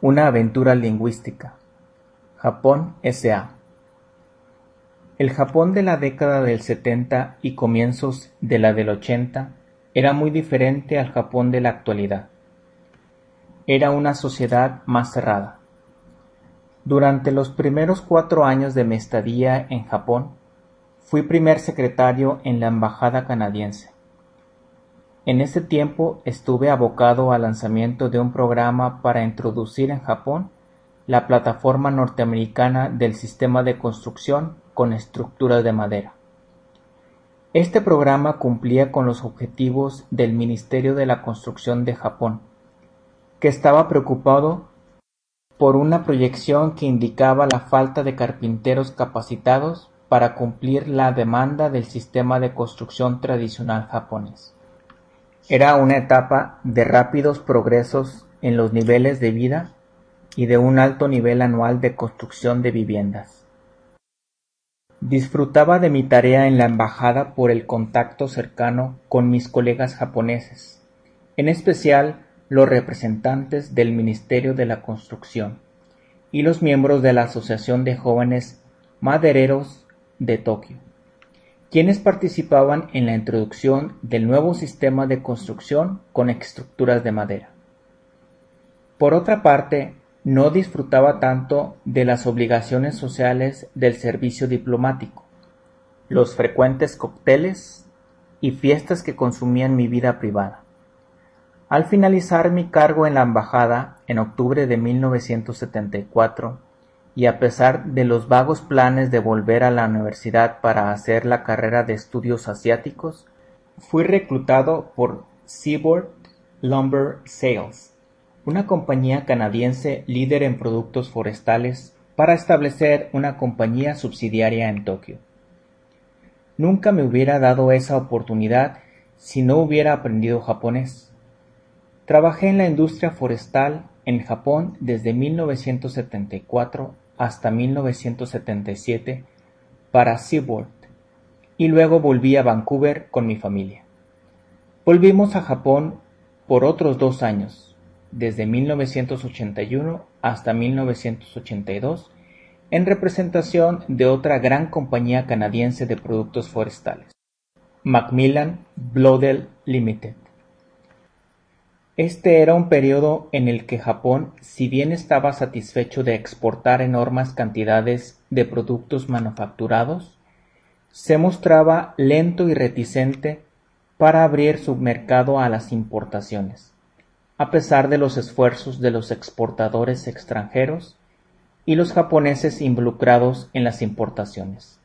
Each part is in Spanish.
Una aventura lingüística. Japón S.A. El Japón de la década del setenta y comienzos de la del ochenta era muy diferente al Japón de la actualidad. Era una sociedad más cerrada. Durante los primeros cuatro años de mi estadía en Japón, fui primer secretario en la embajada canadiense. En ese tiempo estuve abocado al lanzamiento de un programa para introducir en Japón la plataforma norteamericana del sistema de construcción con estructuras de madera. Este programa cumplía con los objetivos del Ministerio de la Construcción de Japón, que estaba preocupado por una proyección que indicaba la falta de carpinteros capacitados para cumplir la demanda del sistema de construcción tradicional japonés. Era una etapa de rápidos progresos en los niveles de vida y de un alto nivel anual de construcción de viviendas. Disfrutaba de mi tarea en la embajada por el contacto cercano con mis colegas japoneses, en especial los representantes del Ministerio de la Construcción y los miembros de la Asociación de Jóvenes Madereros de Tokio quienes participaban en la introducción del nuevo sistema de construcción con estructuras de madera. Por otra parte, no disfrutaba tanto de las obligaciones sociales del servicio diplomático, los frecuentes cócteles y fiestas que consumían mi vida privada. Al finalizar mi cargo en la embajada en octubre de 1974, y a pesar de los vagos planes de volver a la universidad para hacer la carrera de estudios asiáticos, fui reclutado por Seaboard Lumber Sales, una compañía canadiense líder en productos forestales, para establecer una compañía subsidiaria en Tokio. Nunca me hubiera dado esa oportunidad si no hubiera aprendido japonés. Trabajé en la industria forestal en Japón desde 1974 hasta 1977 para SeaWorld y luego volví a Vancouver con mi familia. Volvimos a Japón por otros dos años, desde 1981 hasta 1982, en representación de otra gran compañía canadiense de productos forestales, Macmillan Bloedel Limited. Este era un periodo en el que Japón, si bien estaba satisfecho de exportar enormes cantidades de productos manufacturados, se mostraba lento y reticente para abrir su mercado a las importaciones, a pesar de los esfuerzos de los exportadores extranjeros y los japoneses involucrados en las importaciones.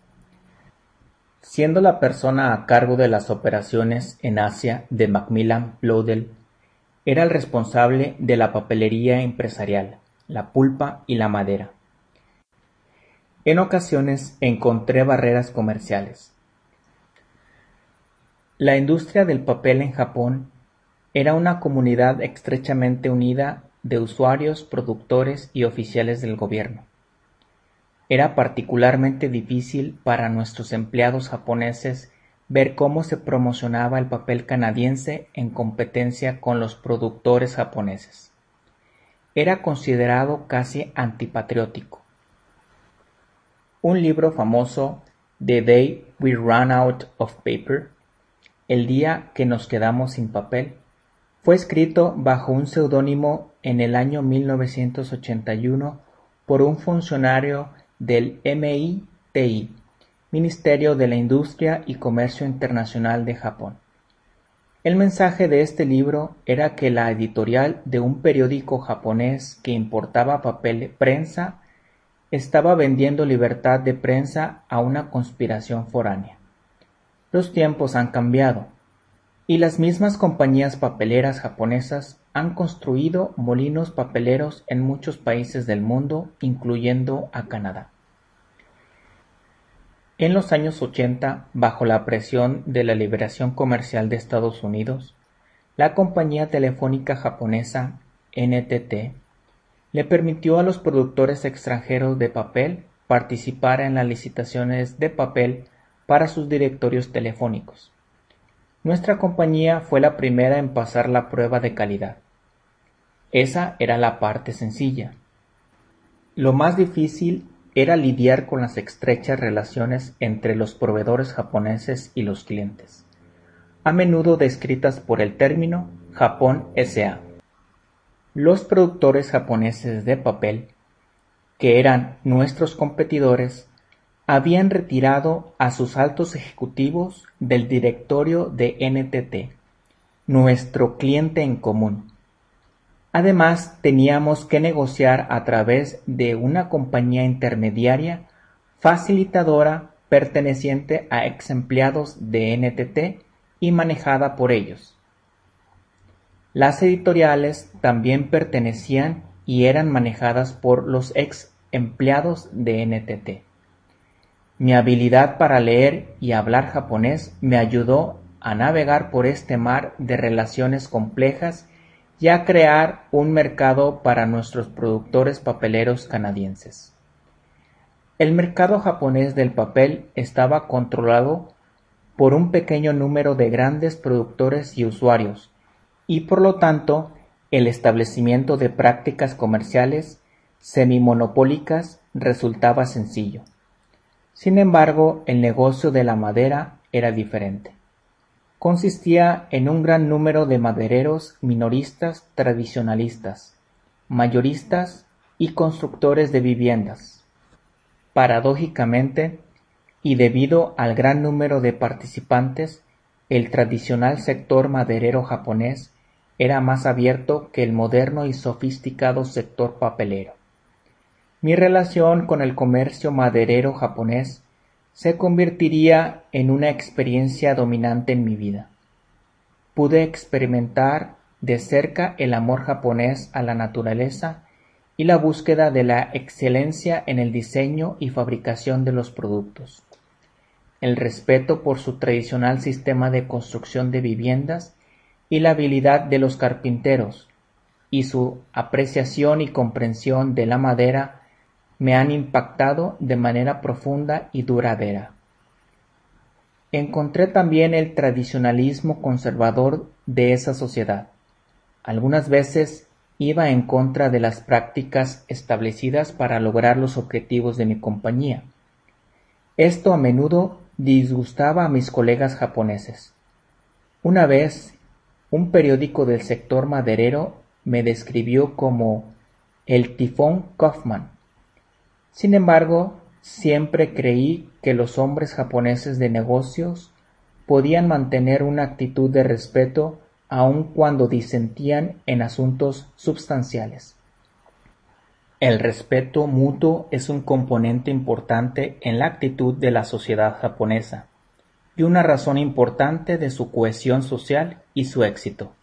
Siendo la persona a cargo de las operaciones en Asia de Macmillan Bloedel era el responsable de la papelería empresarial, la pulpa y la madera. En ocasiones encontré barreras comerciales. La industria del papel en Japón era una comunidad estrechamente unida de usuarios, productores y oficiales del gobierno. Era particularmente difícil para nuestros empleados japoneses ver cómo se promocionaba el papel canadiense en competencia con los productores japoneses. Era considerado casi antipatriótico. Un libro famoso, The Day We Ran Out of Paper, El día que nos quedamos sin papel, fue escrito bajo un seudónimo en el año 1981 por un funcionario del MITI Ministerio de la Industria y Comercio Internacional de Japón. El mensaje de este libro era que la editorial de un periódico japonés que importaba papel prensa estaba vendiendo libertad de prensa a una conspiración foránea. Los tiempos han cambiado y las mismas compañías papeleras japonesas han construido molinos papeleros en muchos países del mundo, incluyendo a Canadá. En los años ochenta, bajo la presión de la liberación comercial de Estados Unidos, la compañía telefónica japonesa NTT le permitió a los productores extranjeros de papel participar en las licitaciones de papel para sus directorios telefónicos. Nuestra compañía fue la primera en pasar la prueba de calidad. Esa era la parte sencilla. Lo más difícil era lidiar con las estrechas relaciones entre los proveedores japoneses y los clientes, a menudo descritas por el término Japón S.A. Los productores japoneses de papel, que eran nuestros competidores, habían retirado a sus altos ejecutivos del directorio de NTT, nuestro cliente en común. Además, teníamos que negociar a través de una compañía intermediaria facilitadora perteneciente a ex empleados de NTT y manejada por ellos. Las editoriales también pertenecían y eran manejadas por los ex empleados de NTT. Mi habilidad para leer y hablar japonés me ayudó a navegar por este mar de relaciones complejas y a crear un mercado para nuestros productores papeleros canadienses. El mercado japonés del papel estaba controlado por un pequeño número de grandes productores y usuarios, y por lo tanto el establecimiento de prácticas comerciales semimonopólicas resultaba sencillo. Sin embargo, el negocio de la madera era diferente. Consistía en un gran número de madereros minoristas tradicionalistas, mayoristas y constructores de viviendas. Paradójicamente, y debido al gran número de participantes, el tradicional sector maderero japonés era más abierto que el moderno y sofisticado sector papelero. Mi relación con el comercio maderero japonés se convertiría en una experiencia dominante en mi vida. Pude experimentar de cerca el amor japonés a la naturaleza y la búsqueda de la excelencia en el diseño y fabricación de los productos, el respeto por su tradicional sistema de construcción de viviendas y la habilidad de los carpinteros, y su apreciación y comprensión de la madera me han impactado de manera profunda y duradera. Encontré también el tradicionalismo conservador de esa sociedad. Algunas veces iba en contra de las prácticas establecidas para lograr los objetivos de mi compañía. Esto a menudo disgustaba a mis colegas japoneses. Una vez, un periódico del sector maderero me describió como el tifón Kaufman, sin embargo, siempre creí que los hombres japoneses de negocios podían mantener una actitud de respeto aun cuando disentían en asuntos substanciales. El respeto mutuo es un componente importante en la actitud de la sociedad japonesa y una razón importante de su cohesión social y su éxito.